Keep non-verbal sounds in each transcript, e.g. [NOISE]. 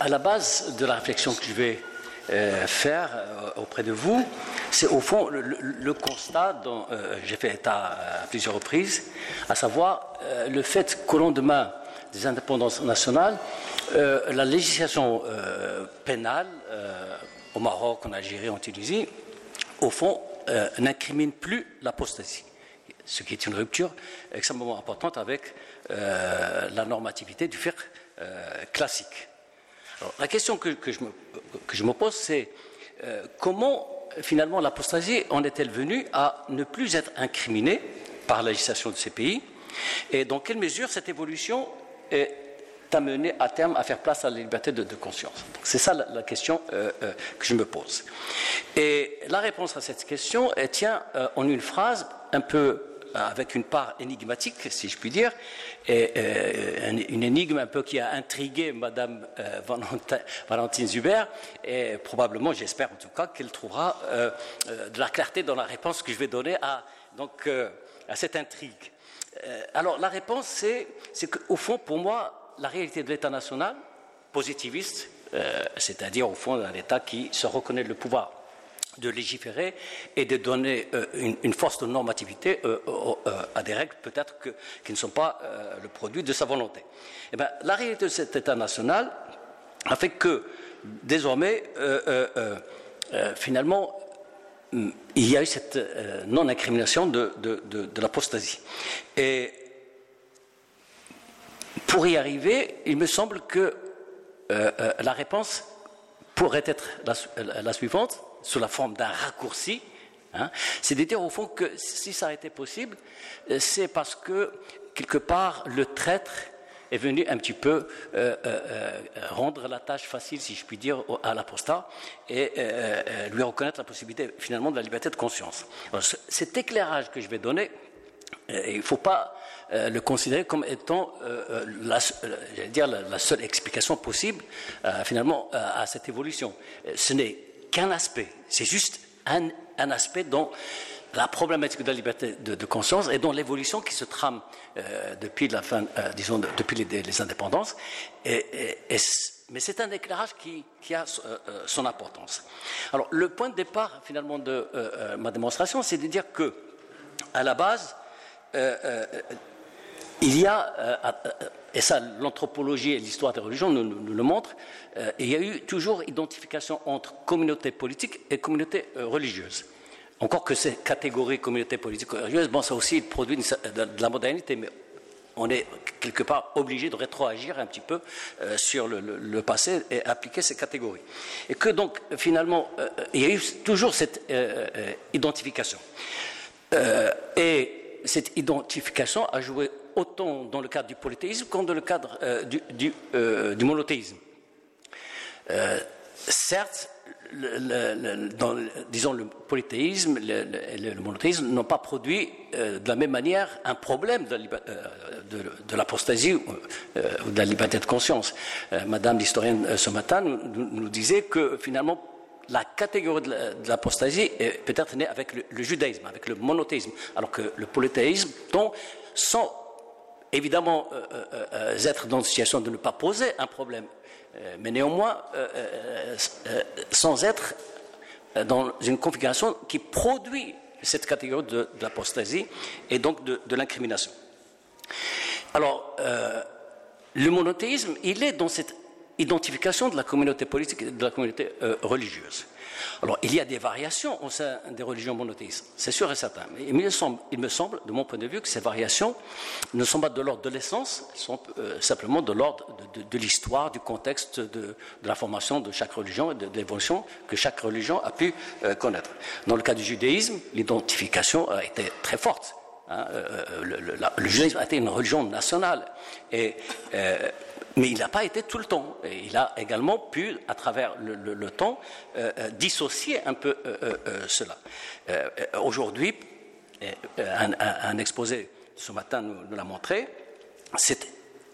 à la base de la réflexion que je vais faire auprès de vous, c'est au fond le, constat dont j'ai fait état à plusieurs reprises, à savoir le fait qu'au lendemain des indépendances nationales, la législation pénale au Maroc, en Algérie, en Tunisie, au fond, n'incrimine plus l'apostasie ce qui est une rupture extrêmement importante avec euh, la normativité du euh, classique. La question que, je, me, pose, c'est euh, comment finalement l'apostasie en est-elle venue à ne plus être incriminée par la législation de ces pays et dans quelle mesure cette évolution est amenée à terme à faire place à la liberté de, conscience? C'est ça la, question que je me pose. Et la réponse à cette question tient en une phrase un peu avec une part énigmatique, si je puis dire, et, euh, une énigme un peu qui a intrigué Madame euh, Valentine Zuber, et probablement, j'espère en tout cas, qu'elle trouvera euh, de la clarté dans la réponse que je vais donner à, donc, à cette intrigue. alors, la réponse, c'est, c'est qu'au fond, pour moi, la réalité de l'État national, positiviste, c'est-à-dire au fond d'un État qui se reconnaît le pouvoir de légiférer et de donner euh, une, force de normativité euh, euh, à des règles peut-être qui ne sont pas le produit de sa volonté. Eh bien, la réalité de cet État national a fait que désormais, finalement, il y a eu cette non-incrimination de, de l'apostasie. Et pour y arriver, il me semble que la réponse pourrait être la suivante sous la forme d'un raccourci. Hein, c'est de dire au fond que si ça a été possible, euh, c'est parce que quelque part le traître est venu un petit peu euh, euh, rendre la tâche facile, si je puis dire, à l'apostat et lui reconnaître la possibilité finalement de la liberté de conscience. cet éclairage que je vais donner, il ne faut pas le considérer comme étant la, dire, la, seule explication possible finalement à cette évolution. Ce n'est qu'un aspect, c'est juste un, aspect dont la problématique de la liberté de, conscience et dont l'évolution qui se trame euh, depuis la fin, euh, disons, depuis les, indépendances. mais c'est un éclairage qui, a euh, son importance. Alors, le point de départ, finalement, de ma démonstration, c'est de dire que, à la base, il y a et ça, l'anthropologie et l'histoire des religions nous, le montrent, euh, il y a eu toujours identification entre communauté politique et communauté euh, religieuse. Encore que ces catégories communauté politique et religieuse, bon, ça aussi produit de, la modernité, mais on est quelque part obligé de rétroagir un petit peu euh, sur le, passé et appliquer ces catégories. Et que donc, finalement, il y a eu toujours cette identification. et cette identification a joué autant dans le cadre du polythéisme qu'en dans le cadre euh, du, euh, du, monothéisme. Euh, certes, le, disons, le polythéisme et le, monothéisme n'ont pas produit de la même manière un problème de, l'apostasie ou, de la liberté de conscience. Madame l'historienne ce matin nous, disait que finalement, la catégorie de l'apostasie est peut-être née avec le, judaïsme, avec le monothéisme, alors que le polythéisme, dont sans évidemment euh, euh, euh, être dans une situation de ne pas poser un problème, mais néanmoins sans être dans une configuration qui produit cette catégorie de, l'apostasie et donc de, de l'incrimination. Alors, le monothéisme, il est dans cette identification de la communauté politique et de la communauté religieuse. Alors, il y a des variations au sein des religions monothéistes, c'est sûr et certain. Mais il me, semble, il me, semble, de mon point de vue, que ces variations ne sont pas de l'ordre de l'essence, elles sont euh, simplement de l'ordre de, l'histoire, du contexte de, la formation de chaque religion et de, l'évolution que chaque religion a pu euh, connaître. Dans le cas du judaïsme, l'identification a été très forte. Hein, euh, le, judaïsme a été une religion nationale. Et mais il n'a pas été tout le temps. Il a également pu, à travers le, temps, euh, euh, dissocier un peu euh, cela. Aujourd'hui, un, exposé ce matin nous, l'a montré, cette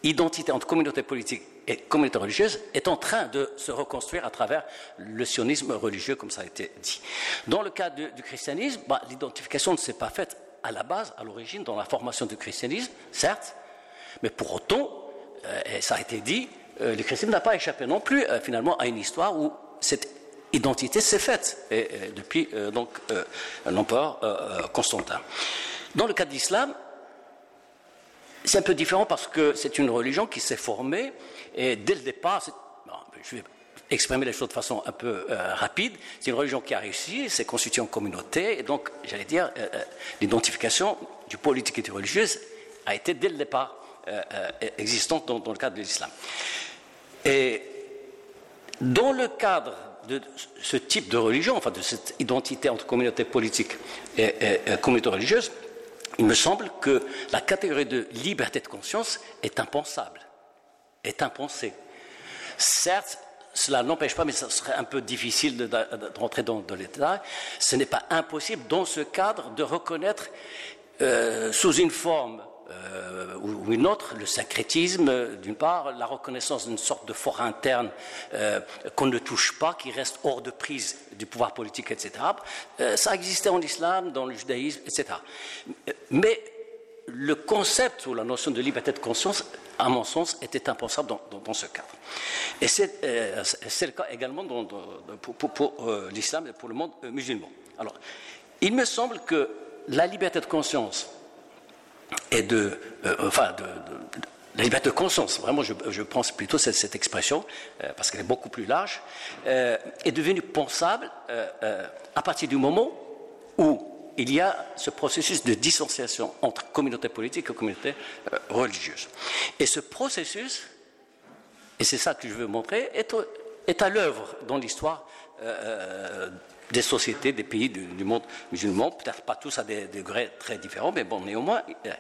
identité entre communauté politique et communauté religieuse est en train de se reconstruire à travers le sionisme religieux, comme ça a été dit. Dans le cas du, christianisme, bah, l'identification ne s'est pas faite à la base, à l'origine, dans la formation du christianisme, certes, mais pour autant, euh, et ça a été dit, le christianisme n'a pas échappé non plus finalement à une histoire où cette identité s'est faite depuis donc l'empereur Constantin. Dans le cas de l'islam, c'est un peu différent parce que c'est une religion qui s'est formée et dès le départ, je vais exprimer les choses de façon un peu euh, rapide, c'est une religion qui a réussi, s'est constituée en communauté et donc, j'allais dire, euh, euh, l'identification du politique et du religieux a été dès le départ existante dans, le cadre de l'islam. Et dans le cadre de ce type de religion, enfin de cette identité entre communauté politique et communauté religieuse, il me semble que la catégorie de liberté de conscience est impensable, est impensée. Certes, cela n'empêche pas, mais ce serait un peu difficile de, rentrer dans, dans les ce n'est pas impossible dans ce cadre de reconnaître euh, sous une forme euh, ou une autre, le syncrétisme, d'une part, la reconnaissance d'une sorte de fort interne euh, qu'on ne touche pas, qui reste hors de prise du pouvoir politique, etc. Euh, ça existait en islam, dans le judaïsme, etc. Mais le concept ou la notion de liberté de conscience, à mon sens, était impensable dans, ce cadre. Et c'est le cas également pour, pour l'islam et pour le monde musulman. Alors, il me semble que la liberté de conscience euh, enfin, la liberté de conscience, vraiment, je, pense plutôt cette, expression, euh, parce qu'elle est beaucoup plus large, euh, est devenue pensable à partir du moment où il y a ce processus de dissociation entre communauté politique et communauté religieuse. Et ce processus, et c'est ça que je veux montrer, est, à l'œuvre dans l'histoire des sociétés, des pays du, monde musulman, peut-être pas tous à des degrés très différents, mais bon, néanmoins, euh,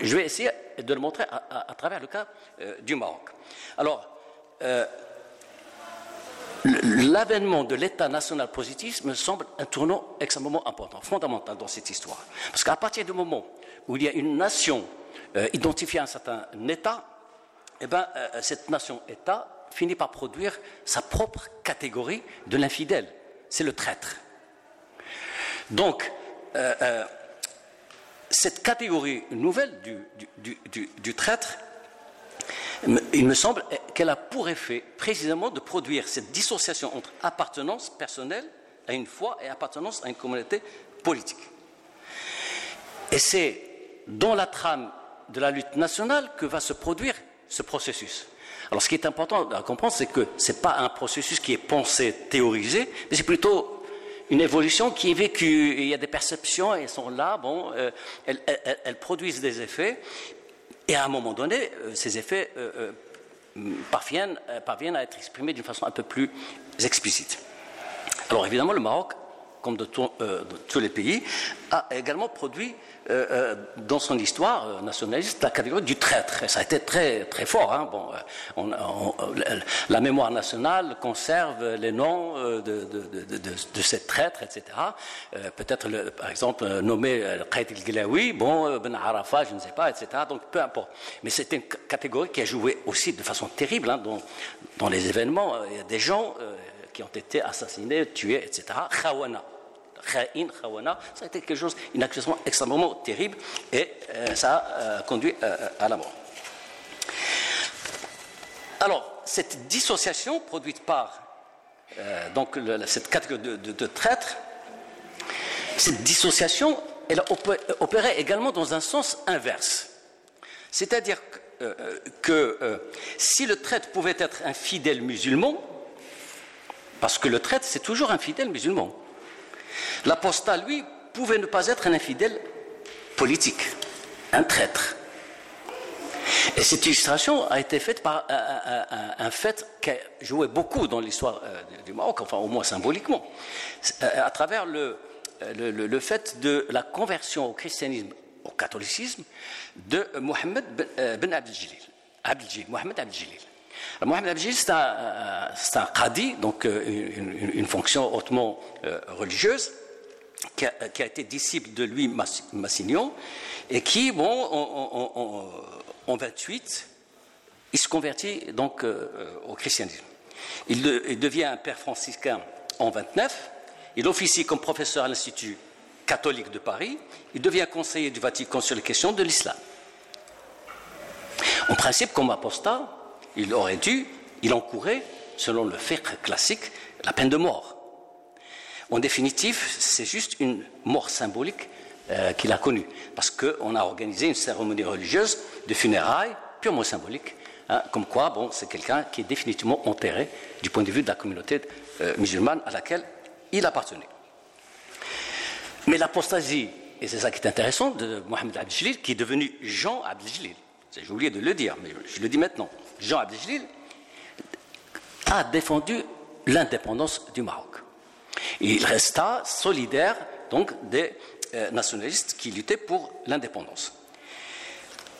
je vais essayer de le montrer à, travers le cas euh, du Maroc. Alors, euh, l'avènement de l'État national positif me semble un tournant extrêmement important, fondamental dans cette histoire. Parce qu'à partir du moment où il y a une nation identifiée à un certain État, eh ben, cette nation-État finit par produire sa propre catégorie de l'infidèle c'est le traître. Donc, euh, euh, cette catégorie nouvelle du, traître, il me semble qu'elle a pour effet précisément de produire cette dissociation entre appartenance personnelle à une foi et appartenance à une communauté politique. Et c'est dans la trame de la lutte nationale que va se produire ce processus. Alors ce qui est important à comprendre, c'est que ce n'est pas un processus qui est pensé, théorisé, mais c'est plutôt une évolution qui est vécue. Il y a des perceptions, elles sont là, bon, euh, elles, produisent des effets, et à un moment donné, euh, ces effets euh, parviennent, parviennent à être exprimés d'une façon un peu plus explicite. Alors évidemment, le Maroc comme euh, de, tous les pays, a également produit euh, euh, dans son histoire nationaliste la catégorie du traître. Ça a été très, très fort. Hein. Bon, la mémoire nationale conserve les noms de, de, ces traîtres, etc. Peut-être, par exemple, nommé Qaïd el-Gilawi, bon, Ben Arafat, je ne sais pas, etc. Donc peu importe. Mais c'est une catégorie qui a joué aussi de façon terrible hein, dans, dans, les événements. Il y a des gens qui ont été assassinés, tués, etc. Khawana kha'in, khawana, ça a été quelque chose, une extrêmement terrible et euh, ça a euh, conduit euh, à la mort. Alors, cette dissociation produite par donc, cette catégorie de, de, traîtres, cette dissociation, elle opéré également dans un sens inverse. C'est-à-dire que, si le traître pouvait être un fidèle musulman, parce que le traître, c'est toujours un fidèle musulman, L'apostat, lui, pouvait ne pas être un infidèle politique, un traître. Et cette illustration a été faite par un, fait qui a joué beaucoup dans l'histoire euh, du Maroc, enfin au moins symboliquement, euh, à travers le, fait de la conversion au christianisme, au catholicisme, de Mohamed Ben, euh, ben Abdeljalil. Mohamed. Mohamed Abdeljalil, c'est un, un, qadi, donc une, fonction hautement religieuse, qui a, été disciple de lui Massignon, et qui, bon, en, 28, il se convertit donc euh, au christianisme. Il, devient un père franciscain en 29, il officie comme professeur à l'Institut catholique de Paris, il devient conseiller du Vatican sur les questions de l'islam. En principe, comme apostat, il aurait dû, il encourait, selon le fiqh classique, la peine de mort. En définitive, c'est juste une mort symbolique euh, qu'il a connue, parce qu'on a organisé une cérémonie religieuse de funérailles purement symbolique, hein, comme quoi, bon, c'est quelqu'un qui est définitivement enterré du point de vue de la communauté euh, musulmane à laquelle il appartenait. Mais l'apostasie, et c'est ça qui est intéressant, de Mohamed Abdeljalil, qui est devenu Jean Abdeljalil, j'ai oublié de le dire, mais je le dis maintenant, Jean Abdeljalil a défendu l'indépendance du Maroc. il resta solidaire donc des euh, nationalistes qui luttaient pour l'indépendance.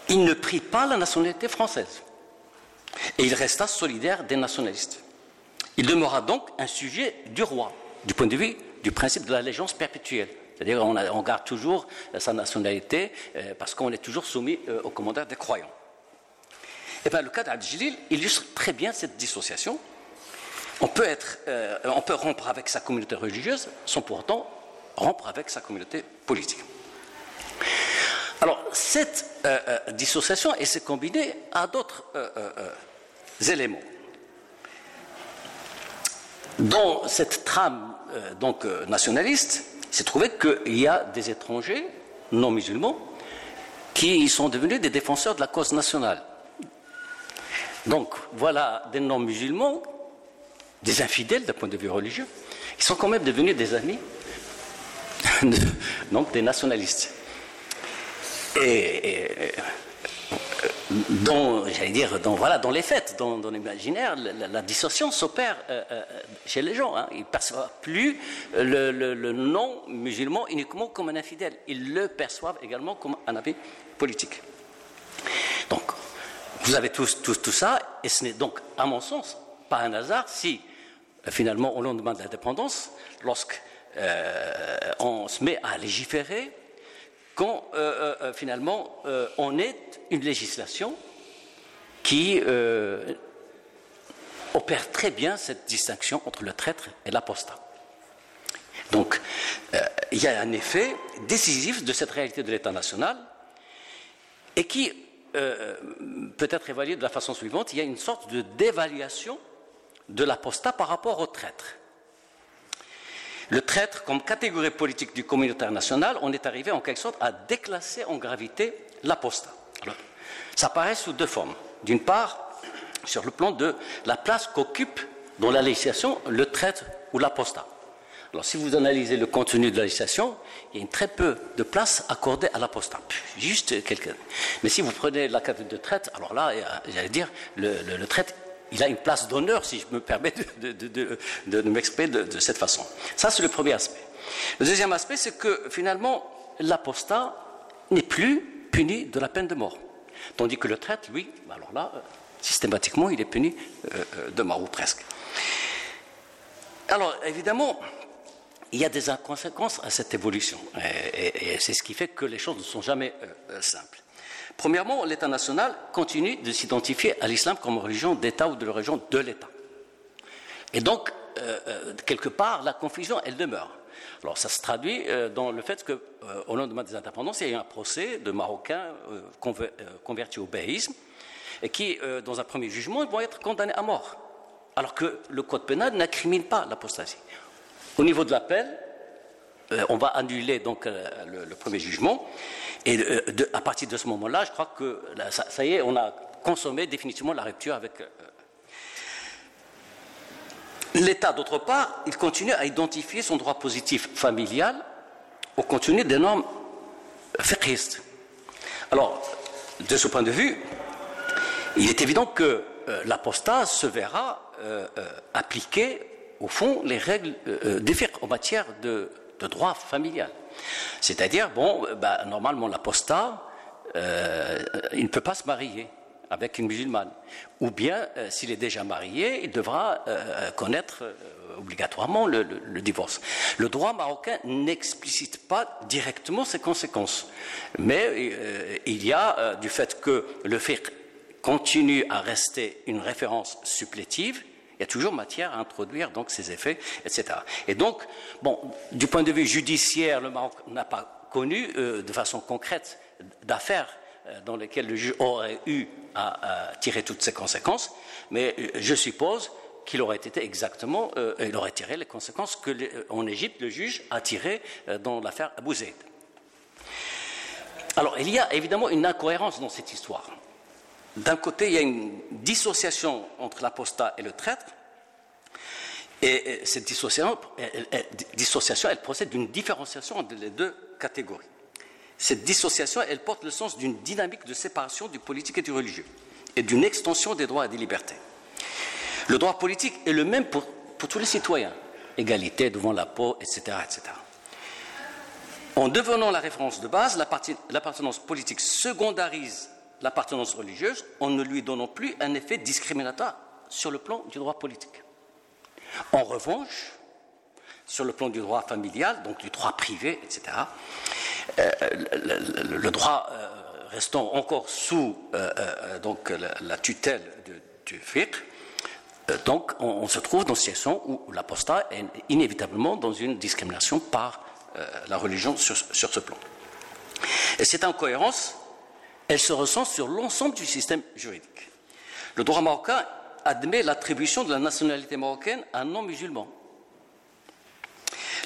Il ne prit pas la nationalité française et il resta solidaire des nationalistes. Il demeura donc un sujet du roi, du point de vue du principe de l'allégeance perpétuelle. C'est-à-dire qu'on garde toujours sa nationalité euh, parce qu'on est toujours soumis euh, au commandeur des croyants. Eh bien, le cas d'Adjilil illustre très bien cette dissociation. On peut, être, on peut rompre avec sa communauté religieuse sans pourtant rompre avec sa communauté politique. Alors, cette euh, euh, dissociation s'est combinée à d'autres euh, éléments. Dans cette trame donc, nationaliste, il s'est trouvé qu'il y a des étrangers non musulmans qui sont devenus des défenseurs de la cause nationale. Donc, voilà des non musulmans, des infidèles d'un point de vue religieux, qui sont quand même devenus des amis [LAUGHS] donc des nationalistes. Et, dans, j'allais dire, dans, voilà, dans les fêtes, dans, l'imaginaire, la, distorsion s'opère euh, euh, chez les gens. Hein. Ils ne perçoivent plus le, non-musulman uniquement comme un infidèle. Ils le perçoivent également comme un ami politique. Vous avez tous, tout ça, et ce n'est donc, à mon sens, pas un hasard si, finalement, au lendemain de l'indépendance, lorsque euh, on se met à légiférer quand euh, euh, finalement on est une législation qui opère très bien cette distinction entre le traître et l'apostat. Donc, il y a un effet décisif de cette réalité de l'État national et qui peut être évalué de la façon suivante. Il y a une sorte de dévaluation de l'apostat par rapport au traître. Le traître, comme catégorie politique du communautaire national, on est arrivé en quelque sorte à déclasser en gravité l'apostat. Ça apparaît sous deux formes. D'une part, sur le plan de la place qu'occupe dans la législation le traître ou l'apostat. Alors, si vous analysez le contenu de la législation, il y a très peu de place accordée à l'apostat. Juste quelques. Mais si vous prenez la catégorie de traite, alors là, j'allais dire, le, traite il a une place d'honneur, si je me permets de, m'exprimer de, cette façon. Ça, c'est le premier aspect. Le deuxième aspect, c'est que finalement, l'apostat n'est plus puni de la peine de mort. Tandis que le traître, lui, alors là, systématiquement, il est puni euh, euh, de mort, ou presque. Alors, évidemment, il y a des inconséquences à cette évolution. Et, c'est ce qui fait que les choses ne sont jamais simples. Premièrement, l'État national continue de s'identifier à l'islam comme religion d'État ou de religion de l'État. Et donc, euh, euh, quelque part, la confusion, elle demeure. Alors, ça se traduit euh, dans le fait qu'au lendemain des indépendances, il y a eu un procès de Marocains convertis au béisme, et qui, dans un premier jugement, vont être condamnés à mort. Alors que le code pénal n'incrimine pas l'apostasie. Au niveau de l'appel, on va annuler donc le premier jugement et euh, à partir de ce moment-là, je crois que ça, y est, on a consommé définitivement la rupture avec. Euh, L'État, d'autre part, il continue à identifier son droit positif familial au contenu des normes fiqhistes. Alors, de ce point de vue, il est évident que euh, l'apostat se verra appliquer, au fond, les règles des fiqh en matière de droit familial. C'est-à-dire, bon, bah, normalement, l'apostat, euh, il ne peut pas se marier avec une musulmane. Ou bien, euh, s'il est déjà marié, il devra euh, connaître obligatoirement le, divorce. Le droit marocain n'explicite pas directement ces conséquences. Mais il y a, du fait que le fiqh continue à rester une référence supplétive, il y a toujours matière à introduire donc ces effets, etc. Et donc, bon, du point de vue judiciaire, le Maroc n'a pas connu euh, de façon concrète d'affaires dans lesquels le juge aurait eu à, tirer toutes ces conséquences, mais je suppose qu'il aurait été exactement, il aurait tiré les conséquences qu'en Égypte le juge a tirées dans l'affaire Abu Zaid. Alors, il y a évidemment une incohérence dans cette histoire. D'un côté, il y a une dissociation entre l'apostat et le traître, et cette dissociation, elle, procède d'une différenciation entre les deux catégories. Cette dissociation, elle porte le sens d'une dynamique de séparation du politique et du religieux, et d'une extension des droits et des libertés. Le droit politique est le même pour, tous les citoyens, égalité devant la peau, etc., etc. En devenant la référence de base, l'appartenance politique secondarise l'appartenance religieuse en ne lui donnant plus un effet discriminatoire sur le plan du droit politique. En revanche, sur le plan du droit familial, donc du droit privé, etc., euh, le, droit euh, restant encore sous euh, donc, la, tutelle du fiqh, donc on, se trouve dans une situation où l'apostat est inévitablement dans une discrimination par la religion sur, ce plan. Et cette incohérence, elle se ressent sur l'ensemble du système juridique. Le droit marocain admet l'attribution de la nationalité marocaine à un non-musulman.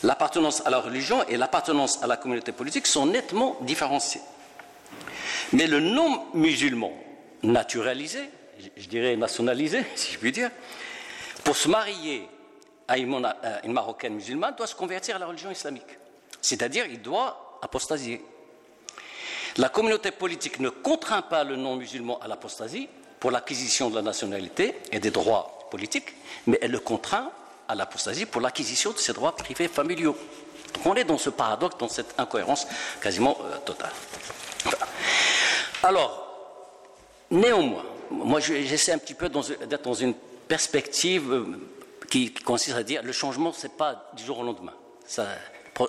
L'appartenance à la religion et l'appartenance à la communauté politique sont nettement différenciées. Mais le non-musulman naturalisé, je dirais nationalisé, [LAUGHS] si je puis dire, pour se marier à une, Marocaine musulmane, doit se convertir à la religion islamique. C'est-à-dire, il doit apostasier. La communauté politique ne contraint pas le non-musulman à l'apostasie pour l'acquisition de la nationalité et des droits politiques, mais elle le contraint à l'apostasie pour l'acquisition de ses droits privés familiaux. Donc on est dans ce paradoxe, dans cette incohérence quasiment euh, totale. Alors, néanmoins, moi j'essaie un petit peu d'être dans une perspective euh, qui, consiste à dire le changement, ce n'est pas du jour au lendemain.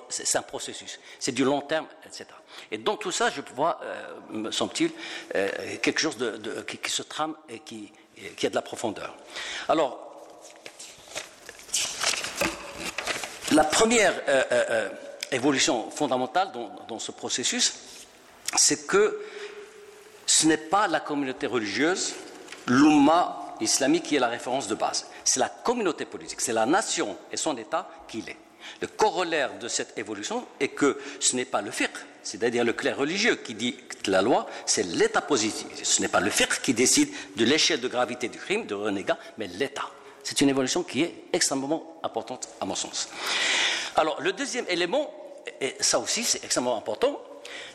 C'est un processus, c'est du long terme, etc. Et dans tout ça, je vois, euh, me semble-t-il, euh, quelque chose qui, se trame et qui, a de la profondeur. Alors, la première euh, évolution fondamentale dans, ce processus, c'est que ce n'est pas la communauté religieuse, l'Oumma islamique qui est la référence de base. C'est la communauté politique, c'est la nation et son État qui l'est. Le corollaire de cette évolution est que ce n'est pas le fiqh, c'est-à-dire le clerc religieux qui dit que la loi, c'est l'État positif. Ce n'est pas le fiqh qui décide de l'échelle de gravité du crime, de renégat, mais l'État. C'est une évolution qui est extrêmement importante à mon sens. Alors, le deuxième élément, et ça aussi c'est extrêmement important,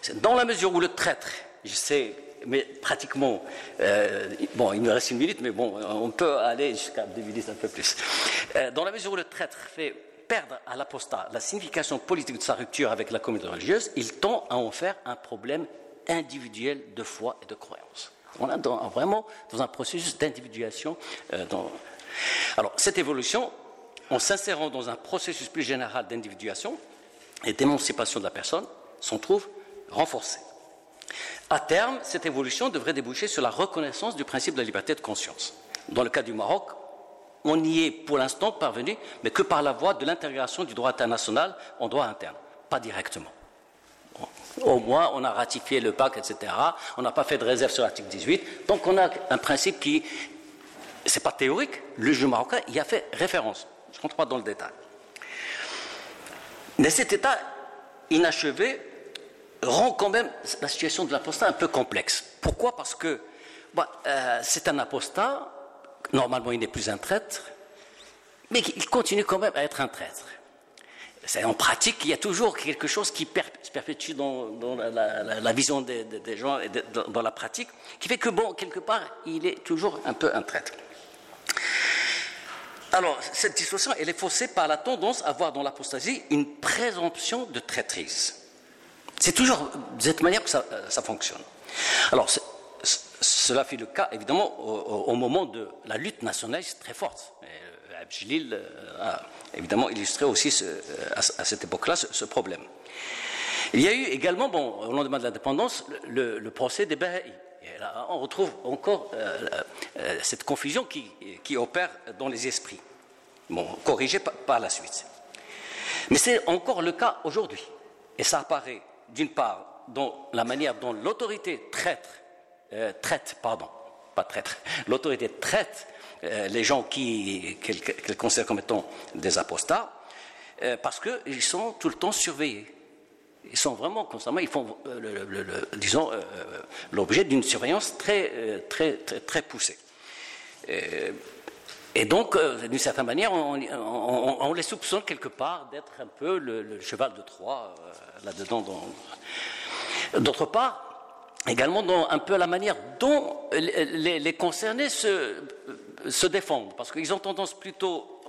c'est dans la mesure où le traître, je sais, mais pratiquement, euh, bon, il me reste une minute, mais bon, on peut aller jusqu'à deux minutes un peu plus. Euh, dans la mesure où le traître fait perdre à l'apostat la signification politique de sa rupture avec la communauté religieuse, il tend à en faire un problème individuel de foi et de croyance. On est vraiment dans un processus d'individuation. Euh, alors, cette évolution, en s'insérant dans un processus plus général d'individuation et d'émancipation de la personne, s'en trouve renforcée. À terme, cette évolution devrait déboucher sur la reconnaissance du principe de la liberté de conscience. Dans le cas du Maroc, on y est pour l'instant parvenu, mais que par la voie de l'intégration du droit international en droit interne, pas directement. Au moins, on a ratifié le pacte, etc. On n'a pas fait de réserve sur l'article 18. Donc, on a un principe qui, c'est pas théorique, le juge marocain y a fait référence. Je ne rentre pas dans le détail. Mais cet état inachevé rend quand même la situation de l'apostat un peu complexe. Pourquoi? Parce que euh, c'est un apostat Normalement, il n'est plus un traître, mais il continue quand même à être un traître. En pratique, il y a toujours quelque chose qui se perpétue dans, la, vision des, gens et dans la pratique, qui fait que, bon, quelque part, il est toujours un peu un traître. Alors, cette dissociation, elle est faussée par la tendance à voir dans l'apostasie une présomption de traîtrise. C'est toujours de cette manière que ça, ça fonctionne. Alors, cela fut le cas, évidemment, au, moment de la lutte nationaliste très forte. Euh, Abjilil euh, a évidemment illustré aussi euh, à, cette époque-là ce, problème. Il y a eu également, bon, au lendemain de l'indépendance, le, procès des là, on retrouve encore cette confusion qui, opère dans les esprits, bon, corrigée par la suite. Mais c'est encore le cas aujourd'hui. Et ça apparaît, d'une part, dont, la manière dont l'autorité traite, euh, traite, pardon, pas traître, [LAUGHS] l'autorité traite euh, les gens qu'elle considère comme étant des apostats, euh, parce qu'ils sont tout le temps surveillés. Ils sont vraiment constamment, ils font, disons, l'objet d'une surveillance très, très, très, très poussée. Et donc, d'une certaine manière, on, les soupçonne quelque part d'être un peu le, cheval de Troie là-dedans. D'autre part, également dans un peu la manière dont les, concernés se, défendent, parce qu'ils ont tendance plutôt,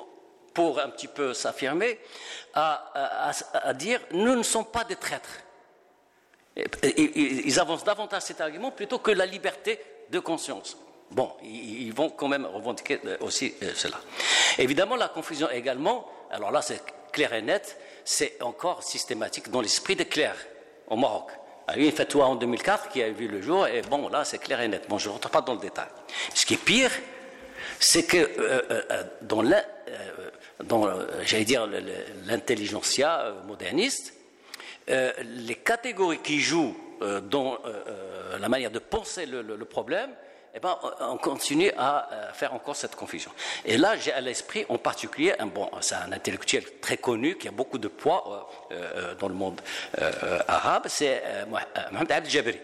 pour un petit peu s'affirmer, à, dire nous ne sommes pas des traîtres. Ils avancent davantage cet argument plutôt que la liberté de conscience. Bon, ils vont quand même revendiquer aussi euh, cela. Évidemment, la confusion également, alors là c'est clair et net, c'est encore systématique dans l'esprit des clercs au Maroc a eu une fatwa en 2004 qui a vu le jour, et bon, là, c'est clair et net. Bon, je ne rentre pas dans le détail. Ce qui est pire, c'est que euh, euh, dans, euh, j'allais dire, l'intelligentsia moderniste, les catégories qui jouent dans la manière de penser le problème, eh ben, on continue à euh, faire encore cette confusion. Et là, j'ai à l'esprit en particulier, un, bon, c'est un intellectuel très connu qui a beaucoup de poids euh, euh, dans le monde arabe, c'est Mohamed Abdel Jabri.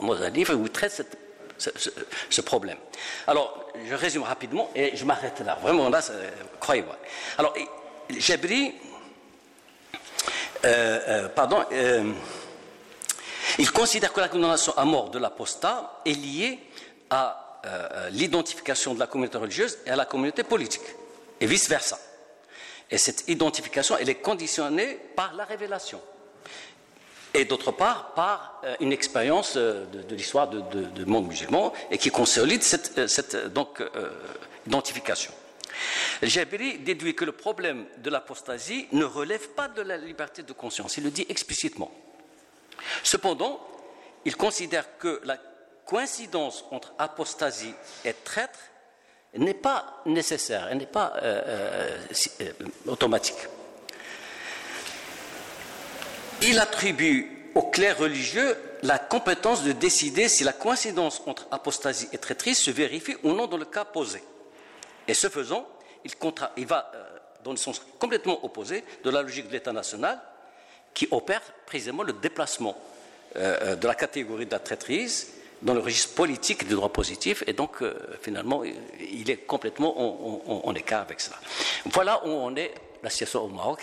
Dans livre où il traite ce, problème. Alors, je résume rapidement et je m'arrête là. Vraiment, là, croyez-moi. Alors, Jabri, pardon, il considère que la condamnation à mort de l'apostat est liée à euh, l'identification de la communauté religieuse et à la communauté politique, et vice-versa. Et cette identification, elle est conditionnée par la révélation, et d'autre part par euh, une expérience euh, de, l'histoire du monde musulman, et qui consolide cette, cette donc, identification. Jabiri déduit que le problème de l'apostasie ne relève pas de la liberté de conscience, il le dit explicitement. Cependant, il considère que la coïncidence entre apostasie et traître n'est pas nécessaire, elle n'est pas euh, euh, euh, automatique. Il attribue au clerc religieux la compétence de décider si la coïncidence entre apostasie et traîtrise se vérifie ou non dans le cas posé. Et ce faisant, il, il va dans le sens complètement opposé de la logique de l'État national qui opère précisément le déplacement de la catégorie de la traîtrise dans le registre politique du droit positif, et donc euh, finalement, il est complètement en, en écart avec ça. Voilà où on est la situation au Maroc.